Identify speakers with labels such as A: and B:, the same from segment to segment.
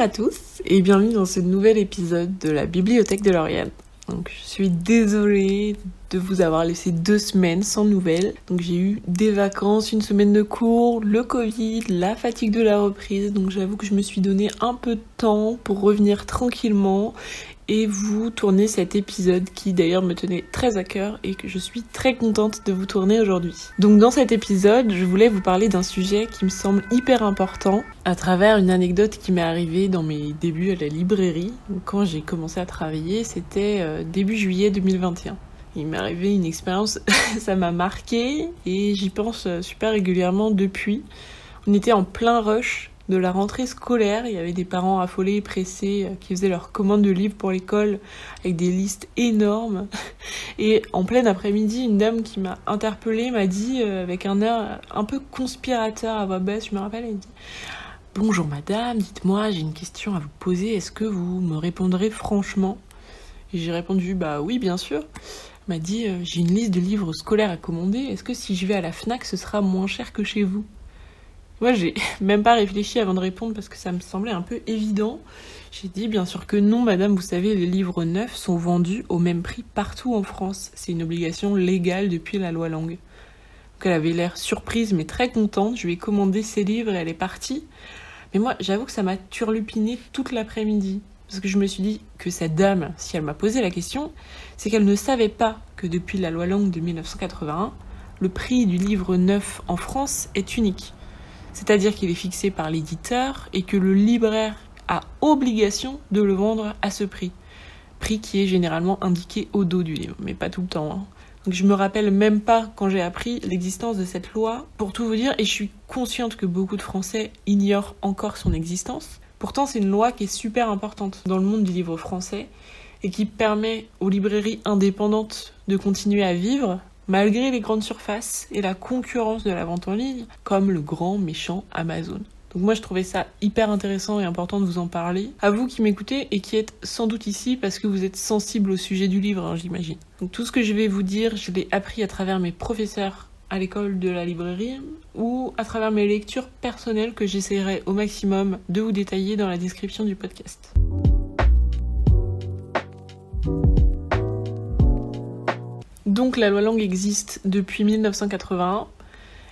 A: À tous et bienvenue dans ce nouvel épisode de la Bibliothèque de Lauriane. Donc je suis désolée de vous avoir laissé deux semaines sans nouvelles. Donc j'ai eu des vacances, une semaine de cours, le Covid, la fatigue de la reprise. Donc j'avoue que je me suis donné un peu de temps pour revenir tranquillement et vous tourner cet épisode qui d'ailleurs me tenait très à cœur et que je suis très contente de vous tourner aujourd'hui. Donc dans cet épisode, je voulais vous parler d'un sujet qui me semble hyper important à travers une anecdote qui m'est arrivée dans mes débuts à la librairie. Quand j'ai commencé à travailler, c'était euh, début juillet 2021. Il m'est arrivé une expérience, ça m'a marqué et j'y pense euh, super régulièrement depuis. On était en plein rush de la rentrée scolaire. Il y avait des parents affolés pressés euh, qui faisaient leurs commandes de livres pour l'école avec des listes énormes. Et en plein après-midi, une dame qui m'a interpellée m'a dit euh, avec un air un peu conspirateur à voix basse, je me rappelle, elle dit Bonjour madame, dites-moi, j'ai une question à vous poser, est-ce que vous me répondrez franchement? Et j'ai répondu Bah oui, bien sûr. M'a dit euh, J'ai une liste de livres scolaires à commander, est-ce que si je vais à la Fnac, ce sera moins cher que chez vous? Moi, j'ai même pas réfléchi avant de répondre parce que ça me semblait un peu évident. J'ai dit bien sûr que non, madame, vous savez, les livres neufs sont vendus au même prix partout en France. C'est une obligation légale depuis la loi Langue. Donc elle avait l'air surprise mais très contente. Je lui ai commandé ses livres et elle est partie. Mais moi, j'avoue que ça m'a turlupiné toute l'après-midi. Parce que je me suis dit que cette dame, si elle m'a posé la question, c'est qu'elle ne savait pas que depuis la loi Langue de 1981, le prix du livre neuf en France est unique c'est-à-dire qu'il est fixé par l'éditeur et que le libraire a obligation de le vendre à ce prix. Prix qui est généralement indiqué au dos du livre, mais pas tout le temps. Hein. Donc je me rappelle même pas quand j'ai appris l'existence de cette loi, pour tout vous dire, et je suis consciente que beaucoup de Français ignorent encore son existence. Pourtant c'est une loi qui est super importante dans le monde du livre français et qui permet aux librairies indépendantes de continuer à vivre malgré les grandes surfaces et la concurrence de la vente en ligne, comme le grand méchant Amazon. Donc moi je trouvais ça hyper intéressant et important de vous en parler. À vous qui m'écoutez et qui êtes sans doute ici parce que vous êtes sensible au sujet du livre, hein, j'imagine. Donc tout ce que je vais vous dire, je l'ai appris à travers mes professeurs à l'école de la librairie ou à travers mes lectures personnelles que j'essaierai au maximum de vous détailler dans la description du podcast. Donc la loi Langue existe depuis 1981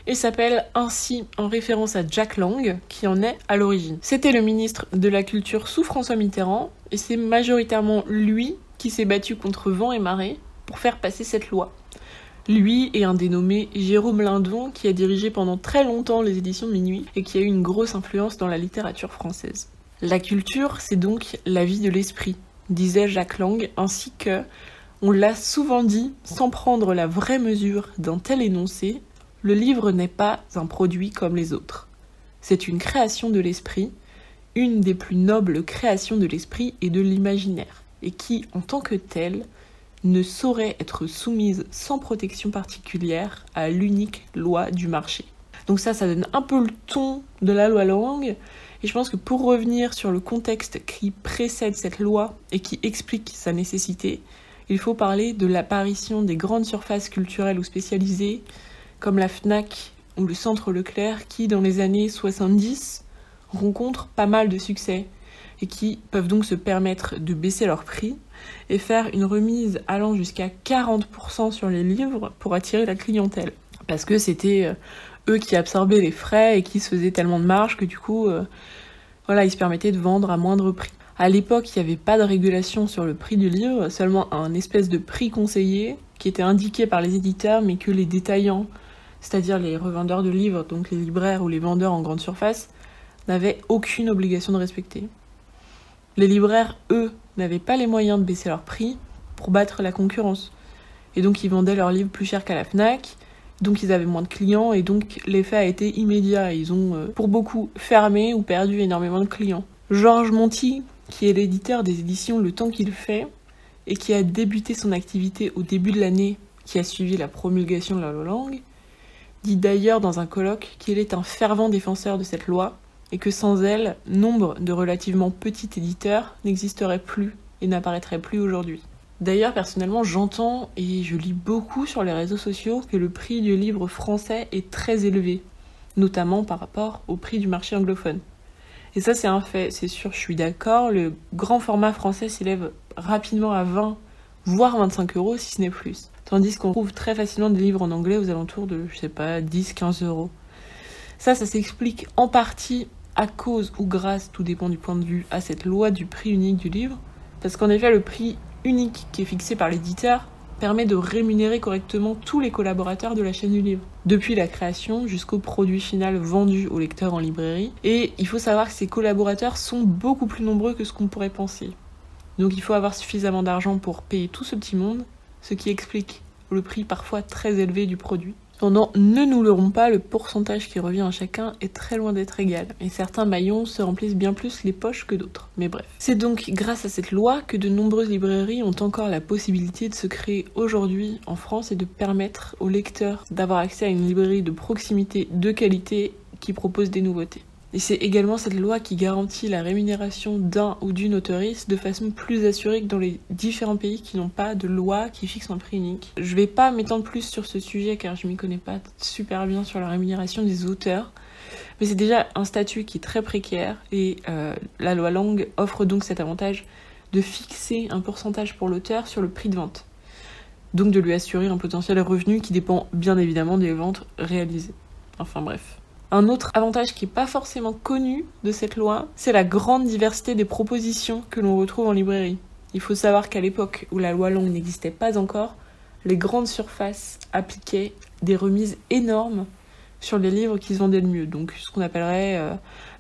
A: et s'appelle ainsi en référence à Jack Lang, qui en est à l'origine. C'était le ministre de la Culture sous François Mitterrand, et c'est majoritairement lui qui s'est battu contre vent et marée pour faire passer cette loi. Lui et un dénommé Jérôme Lindon, qui a dirigé pendant très longtemps les éditions Minuit et qui a eu une grosse influence dans la littérature française. La culture, c'est donc la vie de l'esprit, disait Jacques Lang, ainsi que on l'a souvent dit, sans prendre la vraie mesure d'un tel énoncé, le livre n'est pas un produit comme les autres. C'est une création de l'esprit, une des plus nobles créations de l'esprit et de l'imaginaire, et qui, en tant que telle, ne saurait être soumise sans protection particulière à l'unique loi du marché. Donc ça, ça donne un peu le ton de la loi langue, et je pense que pour revenir sur le contexte qui précède cette loi et qui explique sa nécessité, il faut parler de l'apparition des grandes surfaces culturelles ou spécialisées, comme la FNAC ou le Centre Leclerc, qui, dans les années 70, rencontrent pas mal de succès et qui peuvent donc se permettre de baisser leur prix et faire une remise allant jusqu'à 40% sur les livres pour attirer la clientèle. Parce que c'était euh, eux qui absorbaient les frais et qui se faisaient tellement de marge que du coup, euh, voilà, ils se permettaient de vendre à moindre prix. À l'époque, il n'y avait pas de régulation sur le prix du livre, seulement un espèce de prix conseillé qui était indiqué par les éditeurs, mais que les détaillants, c'est-à-dire les revendeurs de livres, donc les libraires ou les vendeurs en grande surface, n'avaient aucune obligation de respecter. Les libraires, eux, n'avaient pas les moyens de baisser leur prix pour battre la concurrence. Et donc ils vendaient leurs livres plus cher qu'à la FNAC, donc ils avaient moins de clients et donc l'effet a été immédiat. Ils ont euh, pour beaucoup fermé ou perdu énormément de clients. Georges Monti, qui est l'éditeur des éditions Le Temps qu'il fait, et qui a débuté son activité au début de l'année qui a suivi la promulgation de la langue, dit d'ailleurs dans un colloque qu'il est un fervent défenseur de cette loi et que sans elle, nombre de relativement petits éditeurs n'existeraient plus et n'apparaîtraient plus aujourd'hui. D'ailleurs, personnellement, j'entends et je lis beaucoup sur les réseaux sociaux que le prix du livre français est très élevé, notamment par rapport au prix du marché anglophone. Et ça, c'est un fait, c'est sûr, je suis d'accord. Le grand format français s'élève rapidement à 20, voire 25 euros, si ce n'est plus. Tandis qu'on trouve très facilement des livres en anglais aux alentours de, je sais pas, 10, 15 euros. Ça, ça s'explique en partie à cause ou grâce, tout dépend du point de vue, à cette loi du prix unique du livre. Parce qu'en effet, le prix unique qui est fixé par l'éditeur permet de rémunérer correctement tous les collaborateurs de la chaîne du livre, depuis la création jusqu'au produit final vendu au lecteur en librairie. Et il faut savoir que ces collaborateurs sont beaucoup plus nombreux que ce qu'on pourrait penser. Donc il faut avoir suffisamment d'argent pour payer tout ce petit monde, ce qui explique le prix parfois très élevé du produit. Cependant, ne nous leurrons pas, le pourcentage qui revient à chacun est très loin d'être égal, et certains maillons se remplissent bien plus les poches que d'autres. Mais bref. C'est donc grâce à cette loi que de nombreuses librairies ont encore la possibilité de se créer aujourd'hui en France et de permettre aux lecteurs d'avoir accès à une librairie de proximité de qualité qui propose des nouveautés. Et c'est également cette loi qui garantit la rémunération d'un ou d'une autoriste de façon plus assurée que dans les différents pays qui n'ont pas de loi qui fixe un prix unique. Je vais pas m'étendre plus sur ce sujet car je m'y connais pas super bien sur la rémunération des auteurs. Mais c'est déjà un statut qui est très précaire et euh, la loi Langue offre donc cet avantage de fixer un pourcentage pour l'auteur sur le prix de vente. Donc de lui assurer un potentiel revenu qui dépend bien évidemment des ventes réalisées. Enfin bref. Un autre avantage qui n'est pas forcément connu de cette loi, c'est la grande diversité des propositions que l'on retrouve en librairie. Il faut savoir qu'à l'époque où la loi longue n'existait pas encore, les grandes surfaces appliquaient des remises énormes sur les livres qui se vendaient le mieux. Donc ce qu'on appellerait euh,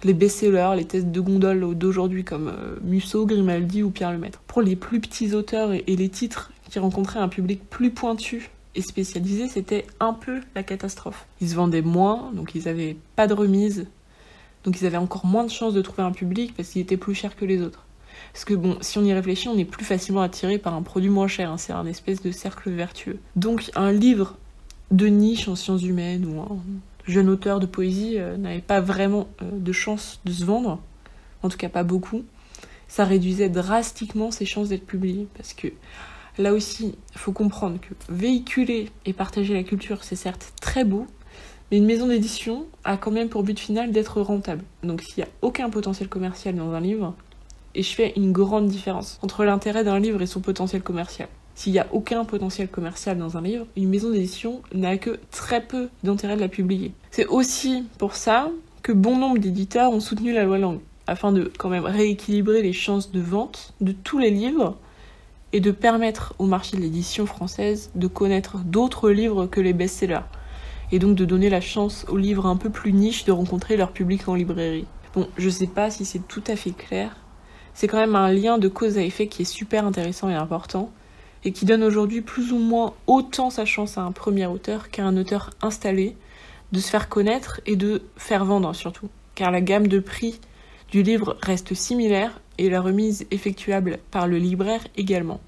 A: les best-sellers, les tests de gondole d'aujourd'hui comme euh, Musso, Grimaldi ou Pierre Lemaître. Pour les plus petits auteurs et les titres qui rencontraient un public plus pointu et spécialisés, c'était un peu la catastrophe. Ils se vendaient moins, donc ils n'avaient pas de remise, donc ils avaient encore moins de chances de trouver un public parce qu'ils étaient plus chers que les autres. Parce que bon, si on y réfléchit, on est plus facilement attiré par un produit moins cher, hein. c'est un espèce de cercle vertueux. Donc un livre de niche en sciences humaines ou un jeune auteur de poésie euh, n'avait pas vraiment euh, de chance de se vendre, en tout cas pas beaucoup. Ça réduisait drastiquement ses chances d'être publié parce que Là aussi, il faut comprendre que véhiculer et partager la culture, c'est certes très beau, mais une maison d'édition a quand même pour but final d'être rentable. Donc s'il n'y a aucun potentiel commercial dans un livre, et je fais une grande différence entre l'intérêt d'un livre et son potentiel commercial. S'il n'y a aucun potentiel commercial dans un livre, une maison d'édition n'a que très peu d'intérêt de la publier. C'est aussi pour ça que bon nombre d'éditeurs ont soutenu la loi langue, afin de quand même rééquilibrer les chances de vente de tous les livres et de permettre au marché de l'édition française de connaître d'autres livres que les best-sellers, et donc de donner la chance aux livres un peu plus niches de rencontrer leur public en librairie. Bon, je sais pas si c'est tout à fait clair, c'est quand même un lien de cause à effet qui est super intéressant et important, et qui donne aujourd'hui plus ou moins autant sa chance à un premier auteur qu'à un auteur installé de se faire connaître et de faire vendre surtout, car la gamme de prix du livre reste similaire et la remise effectuable par le libraire également.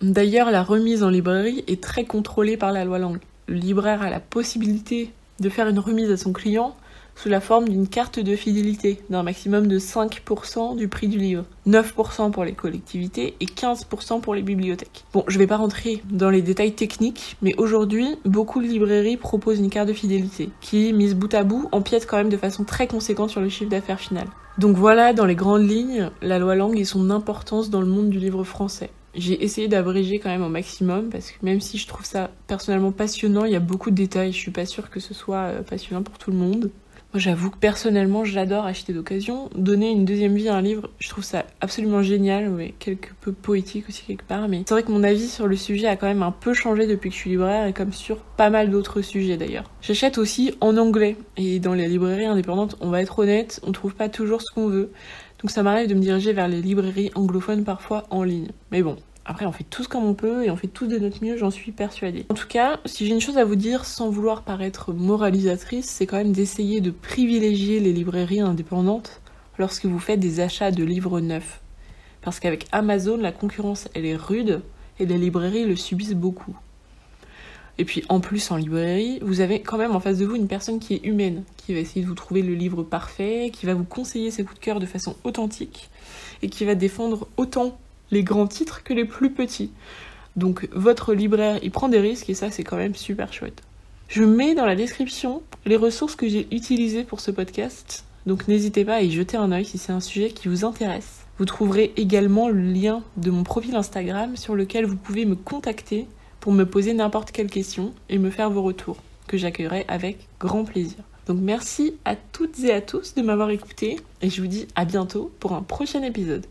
A: D'ailleurs, la remise en librairie est très contrôlée par la loi langue. Le libraire a la possibilité de faire une remise à son client sous la forme d'une carte de fidélité d'un maximum de 5% du prix du livre, 9% pour les collectivités et 15% pour les bibliothèques. Bon, je vais pas rentrer dans les détails techniques, mais aujourd'hui, beaucoup de librairies proposent une carte de fidélité qui, mise bout à bout, empiète quand même de façon très conséquente sur le chiffre d'affaires final. Donc voilà, dans les grandes lignes, la loi langue et son importance dans le monde du livre français. J'ai essayé d'abréger quand même au maximum parce que même si je trouve ça personnellement passionnant, il y a beaucoup de détails. Je suis pas sûre que ce soit euh, passionnant pour tout le monde. Moi, j'avoue que personnellement, j'adore acheter d'occasion. Donner une deuxième vie à un livre, je trouve ça absolument génial, mais quelque peu poétique aussi quelque part. Mais c'est vrai que mon avis sur le sujet a quand même un peu changé depuis que je suis libraire et comme sur pas mal d'autres sujets d'ailleurs. J'achète aussi en anglais et dans les librairies indépendantes, on va être honnête, on trouve pas toujours ce qu'on veut. Donc ça m'arrive de me diriger vers les librairies anglophones parfois en ligne. Mais bon, après, on fait tous comme on peut et on fait tous de notre mieux, j'en suis persuadée. En tout cas, si j'ai une chose à vous dire sans vouloir paraître moralisatrice, c'est quand même d'essayer de privilégier les librairies indépendantes lorsque vous faites des achats de livres neufs. Parce qu'avec Amazon, la concurrence, elle est rude et les librairies le subissent beaucoup. Et puis en plus en librairie, vous avez quand même en face de vous une personne qui est humaine, qui va essayer de vous trouver le livre parfait, qui va vous conseiller ses coups de cœur de façon authentique et qui va défendre autant les grands titres que les plus petits. Donc votre libraire, il prend des risques et ça c'est quand même super chouette. Je mets dans la description les ressources que j'ai utilisées pour ce podcast. Donc n'hésitez pas à y jeter un oeil si c'est un sujet qui vous intéresse. Vous trouverez également le lien de mon profil Instagram sur lequel vous pouvez me contacter pour me poser n'importe quelle question et me faire vos retours, que j'accueillerai avec grand plaisir. Donc merci à toutes et à tous de m'avoir écouté et je vous dis à bientôt pour un prochain épisode.